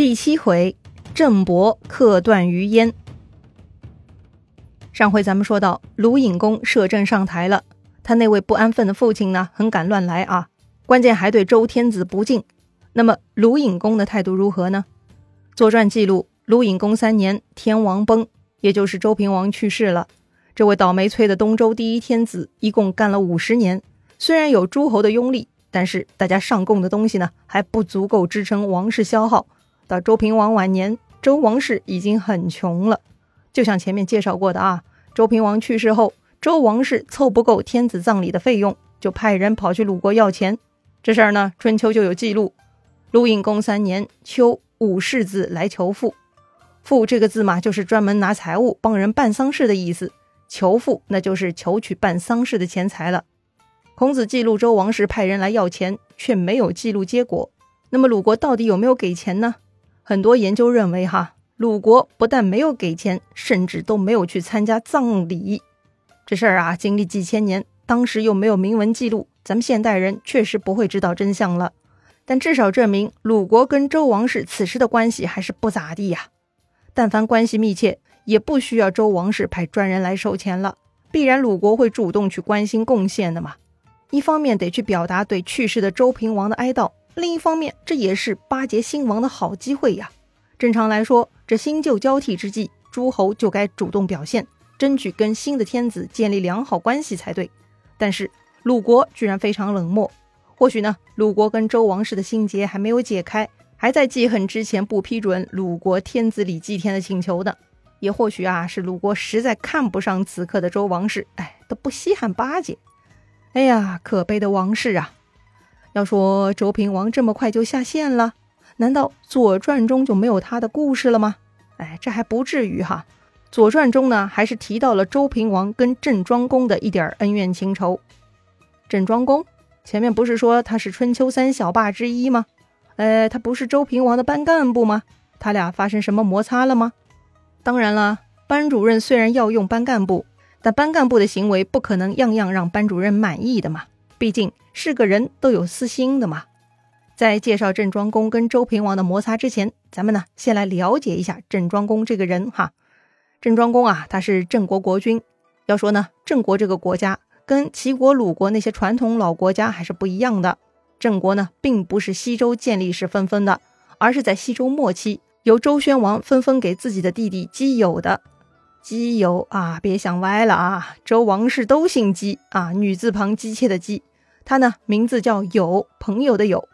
第七回，郑伯克段于鄢。上回咱们说到，鲁隐公摄政上台了，他那位不安分的父亲呢，很敢乱来啊，关键还对周天子不敬。那么鲁隐公的态度如何呢？《左传》记录，鲁隐公三年，天王崩，也就是周平王去世了。这位倒霉催的东周第一天子，一共干了五十年，虽然有诸侯的拥立，但是大家上贡的东西呢，还不足够支撑王室消耗。到周平王晚年，周王室已经很穷了。就像前面介绍过的啊，周平王去世后，周王室凑不够天子葬礼的费用，就派人跑去鲁国要钱。这事儿呢，春秋就有记录。鲁隐公三年秋，武士子来求父。父这个字嘛，就是专门拿财物帮人办丧事的意思。求父，那就是求取办丧事的钱财了。孔子记录周王室派人来要钱，却没有记录结果。那么鲁国到底有没有给钱呢？很多研究认为，哈，鲁国不但没有给钱，甚至都没有去参加葬礼。这事儿啊，经历几千年，当时又没有明文记录，咱们现代人确实不会知道真相了。但至少证明鲁国跟周王室此时的关系还是不咋地呀。但凡关系密切，也不需要周王室派专人来收钱了，必然鲁国会主动去关心贡献的嘛。一方面得去表达对去世的周平王的哀悼。另一方面，这也是巴结新王的好机会呀。正常来说，这新旧交替之际，诸侯就该主动表现，争取跟新的天子建立良好关系才对。但是鲁国居然非常冷漠。或许呢，鲁国跟周王室的心结还没有解开，还在记恨之前不批准鲁国天子李祭天的请求呢。也或许啊，是鲁国实在看不上此刻的周王室，哎，都不稀罕巴结。哎呀，可悲的王室啊！要说周平王这么快就下线了，难道《左传》中就没有他的故事了吗？哎，这还不至于哈，《左传》中呢还是提到了周平王跟郑庄公的一点恩怨情仇。郑庄公前面不是说他是春秋三小霸之一吗？呃，他不是周平王的班干部吗？他俩发生什么摩擦了吗？当然了，班主任虽然要用班干部，但班干部的行为不可能样样让班主任满意的嘛。毕竟是个人都有私心的嘛。在介绍郑庄公跟周平王的摩擦之前，咱们呢先来了解一下郑庄公这个人哈。郑庄公啊，他是郑国国君。要说呢，郑国这个国家跟齐国、鲁国那些传统老国家还是不一样的。郑国呢，并不是西周建立时分封的，而是在西周末期由周宣王分封给自己的弟弟姬友的。姬友啊，别想歪了啊！周王室都姓姬啊，女字旁姬妾的姬。他呢，名字叫友，朋友的友。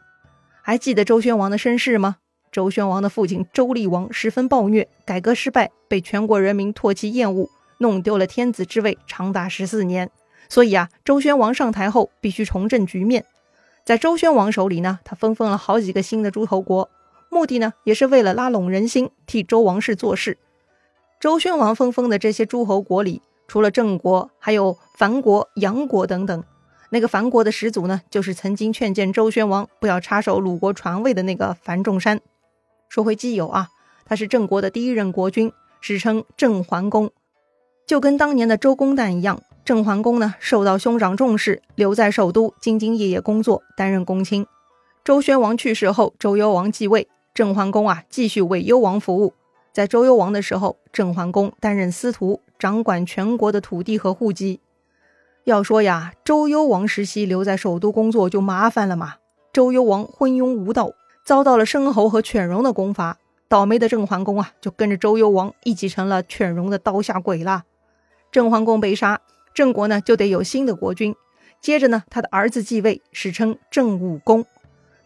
还记得周宣王的身世吗？周宣王的父亲周厉王十分暴虐，改革失败，被全国人民唾弃厌恶，弄丢了天子之位，长达十四年。所以啊，周宣王上台后必须重振局面。在周宣王手里呢，他分封了好几个新的诸侯国，目的呢，也是为了拉拢人心，替周王室做事。周宣王分封的这些诸侯国里，除了郑国，还有樊国、杨国等等。那个樊国的始祖呢，就是曾经劝谏周宣王不要插手鲁国传位的那个樊仲山。说回基友啊，他是郑国的第一任国君，史称郑桓公。就跟当年的周公旦一样，郑桓公呢受到兄长重视，留在首都兢兢业业工作，担任公卿。周宣王去世后，周幽王继位，郑桓公啊继续为幽王服务。在周幽王的时候，郑桓公担任司徒，掌管全国的土地和户籍。要说呀，周幽王时期留在首都工作就麻烦了嘛。周幽王昏庸无道，遭到了申侯和犬戎的攻伐，倒霉的郑桓公啊，就跟着周幽王一起成了犬戎的刀下鬼了。郑桓公被杀，郑国呢就得有新的国君。接着呢，他的儿子继位，史称郑武公。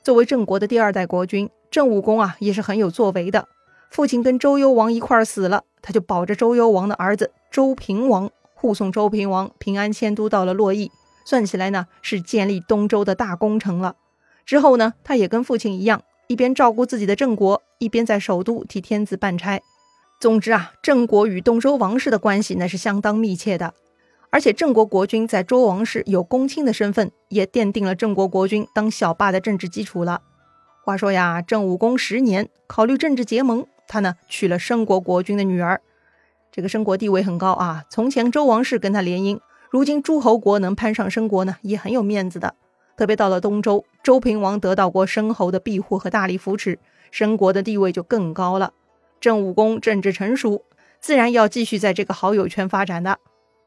作为郑国的第二代国君，郑武公啊也是很有作为的。父亲跟周幽王一块儿死了，他就保着周幽王的儿子周平王。护送周平王平安迁都到了洛邑，算起来呢是建立东周的大工程了。之后呢，他也跟父亲一样，一边照顾自己的郑国，一边在首都替天子办差。总之啊，郑国与东周王室的关系那是相当密切的。而且郑国国君在周王室有公卿的身份，也奠定了郑国国君当小霸的政治基础了。话说呀，郑武公十年，考虑政治结盟，他呢娶了申国国君的女儿。这个申国地位很高啊，从前周王室跟他联姻，如今诸侯国能攀上申国呢，也很有面子的。特别到了东周，周平王得到过申侯的庇护和大力扶持，申国的地位就更高了。郑武公政治成熟，自然要继续在这个好友圈发展的。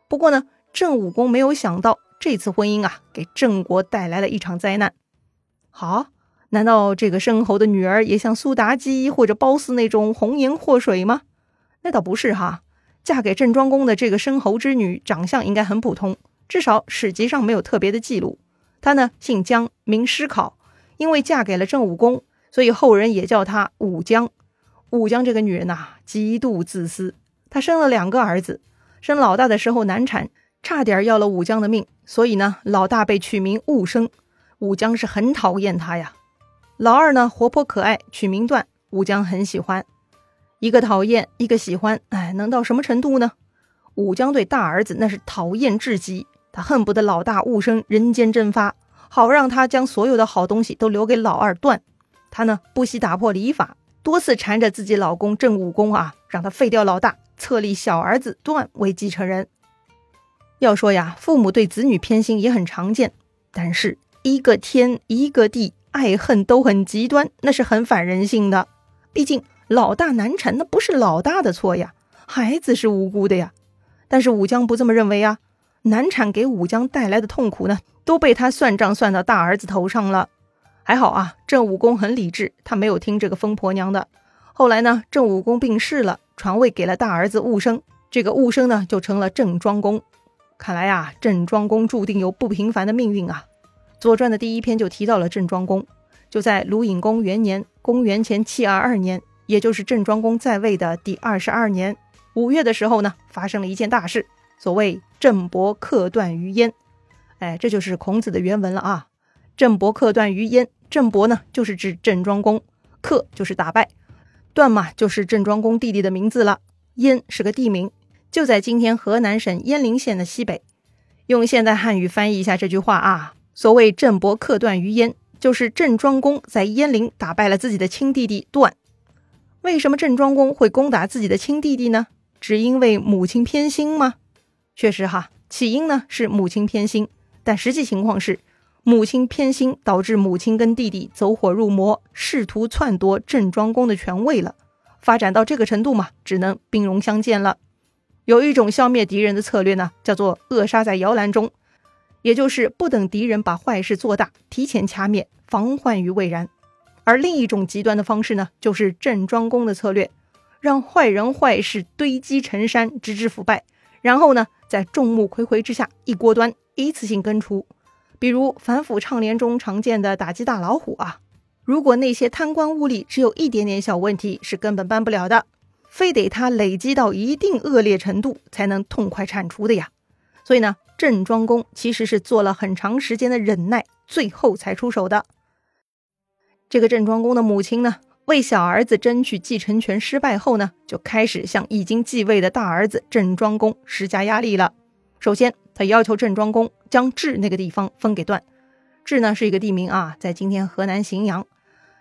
不过呢，郑武公没有想到这次婚姻啊，给郑国带来了一场灾难。好，难道这个申侯的女儿也像苏妲己或者褒姒那种红颜祸水吗？那倒不是哈，嫁给郑庄公的这个申侯之女，长相应该很普通，至少史籍上没有特别的记录。她呢姓姜，名师考，因为嫁给了郑武公，所以后人也叫她武姜。武姜这个女人呐，极度自私。她生了两个儿子，生老大的时候难产，差点要了武姜的命，所以呢，老大被取名武生。武姜是很讨厌他呀。老二呢活泼可爱，取名段，武姜很喜欢。一个讨厌，一个喜欢，哎，能到什么程度呢？武将对大儿子那是讨厌至极。他恨不得老大物生人间蒸发，好让他将所有的好东西都留给老二段。他呢不惜打破礼法，多次缠着自己老公郑武公啊，让他废掉老大，册立小儿子段为继承人。要说呀，父母对子女偏心也很常见，但是一个天一个地，爱恨都很极端，那是很反人性的。毕竟老大难产，那不是老大的错呀，孩子是无辜的呀。但是武姜不这么认为啊。难产给武姜带来的痛苦呢，都被他算账算到大儿子头上了。还好啊，郑武公很理智，他没有听这个疯婆娘的。后来呢，郑武公病逝了，传位给了大儿子武生，这个武生呢就成了郑庄公。看来啊，郑庄公注定有不平凡的命运啊。《左传》的第一篇就提到了郑庄公，就在鲁隐公元年（公元前七二二年），也就是郑庄公在位的第二十二年五月的时候呢，发生了一件大事。所谓郑伯克段于鄢，哎，这就是孔子的原文了啊。郑伯克段于鄢，郑伯呢就是指郑庄公，克就是打败，段嘛就是郑庄公弟弟的名字了。鄢是个地名，就在今天河南省鄢陵县的西北。用现代汉语翻译一下这句话啊，所谓郑伯克段于鄢，就是郑庄公在鄢陵打败了自己的亲弟弟段。为什么郑庄公会攻打自己的亲弟弟呢？只因为母亲偏心吗？确实哈，起因呢是母亲偏心，但实际情况是母亲偏心导致母亲跟弟弟走火入魔，试图篡夺郑庄公的权位了。发展到这个程度嘛，只能兵戎相见了。有一种消灭敌人的策略呢，叫做扼杀在摇篮中，也就是不等敌人把坏事做大，提前掐灭，防患于未然。而另一种极端的方式呢，就是郑庄公的策略，让坏人坏事堆积成山，直至腐败。然后呢，在众目睽睽之下一锅端，一次性根除。比如反腐倡廉中常见的打击大老虎啊，如果那些贪官污吏只有一点点小问题，是根本办不了的，非得他累积到一定恶劣程度才能痛快铲除的呀。所以呢，郑庄公其实是做了很长时间的忍耐，最后才出手的。这个郑庄公的母亲呢？为小儿子争取继承权失败后呢，就开始向已经继位的大儿子郑庄公施加压力了。首先，他要求郑庄公将治那个地方分给段。治呢是一个地名啊，在今天河南荥阳。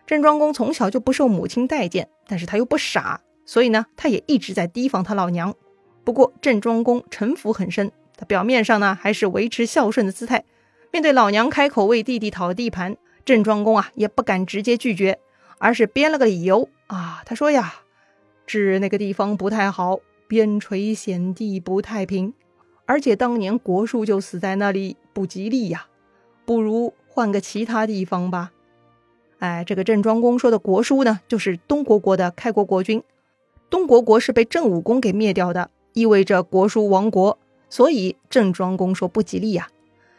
郑庄公从小就不受母亲待见，但是他又不傻，所以呢，他也一直在提防他老娘。不过，郑庄公城府很深，他表面上呢还是维持孝顺的姿态。面对老娘开口为弟弟讨地盘，郑庄公啊也不敢直接拒绝。而是编了个理由啊，他说呀，治那个地方不太好，边陲险地不太平，而且当年国叔就死在那里，不吉利呀，不如换个其他地方吧。哎，这个郑庄公说的国叔呢，就是东国国的开国国君，东国国是被郑武公给灭掉的，意味着国叔亡国，所以郑庄公说不吉利呀。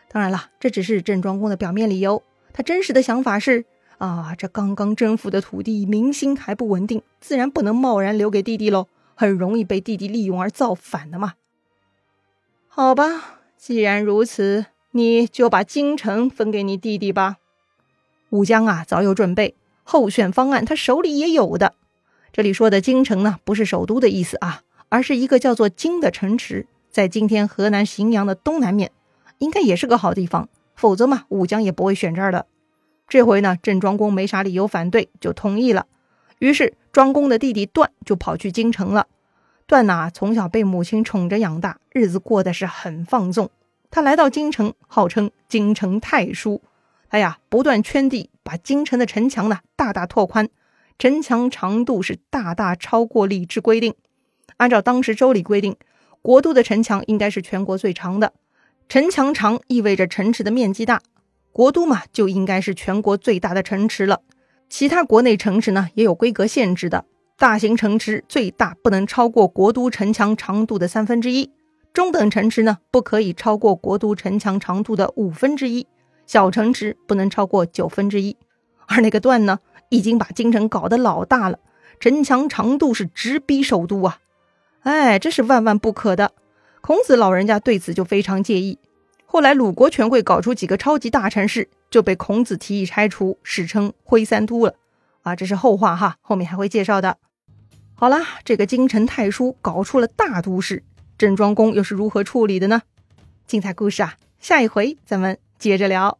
当然了，这只是郑庄公的表面理由，他真实的想法是。啊，这刚刚征服的土地民心还不稳定，自然不能贸然留给弟弟喽，很容易被弟弟利用而造反的嘛。好吧，既然如此，你就把京城分给你弟弟吧。武姜啊，早有准备，候选方案他手里也有的。这里说的京城呢，不是首都的意思啊，而是一个叫做京的城池，在今天河南荥阳的东南面，应该也是个好地方，否则嘛，武姜也不会选这儿的。这回呢，郑庄公没啥理由反对，就同意了。于是庄公的弟弟段就跑去京城了。段呐，从小被母亲宠着养大，日子过得是很放纵。他来到京城，号称京城太叔。哎呀，不断圈地，把京城的城墙呢大大拓宽，城墙长度是大大超过礼制规定。按照当时周礼规定，国都的城墙应该是全国最长的。城墙长意味着城池的面积大，国都嘛就应该是全国最大的城池了。其他国内城池呢也有规格限制的，大型城池最大不能超过国都城墙长度的三分之一，中等城池呢不可以超过国都城墙长度的五分之一，小城池不能超过九分之一。而那个段呢，已经把京城搞得老大了，城墙长度是直逼首都啊！哎，这是万万不可的。孔子老人家对此就非常介意。后来鲁国权贵搞出几个超级大城市，就被孔子提议拆除，史称徽三都了。啊，这是后话哈，后面还会介绍的。好啦，这个京城太叔搞出了大都市，郑庄公又是如何处理的呢？精彩故事啊，下一回咱们接着聊。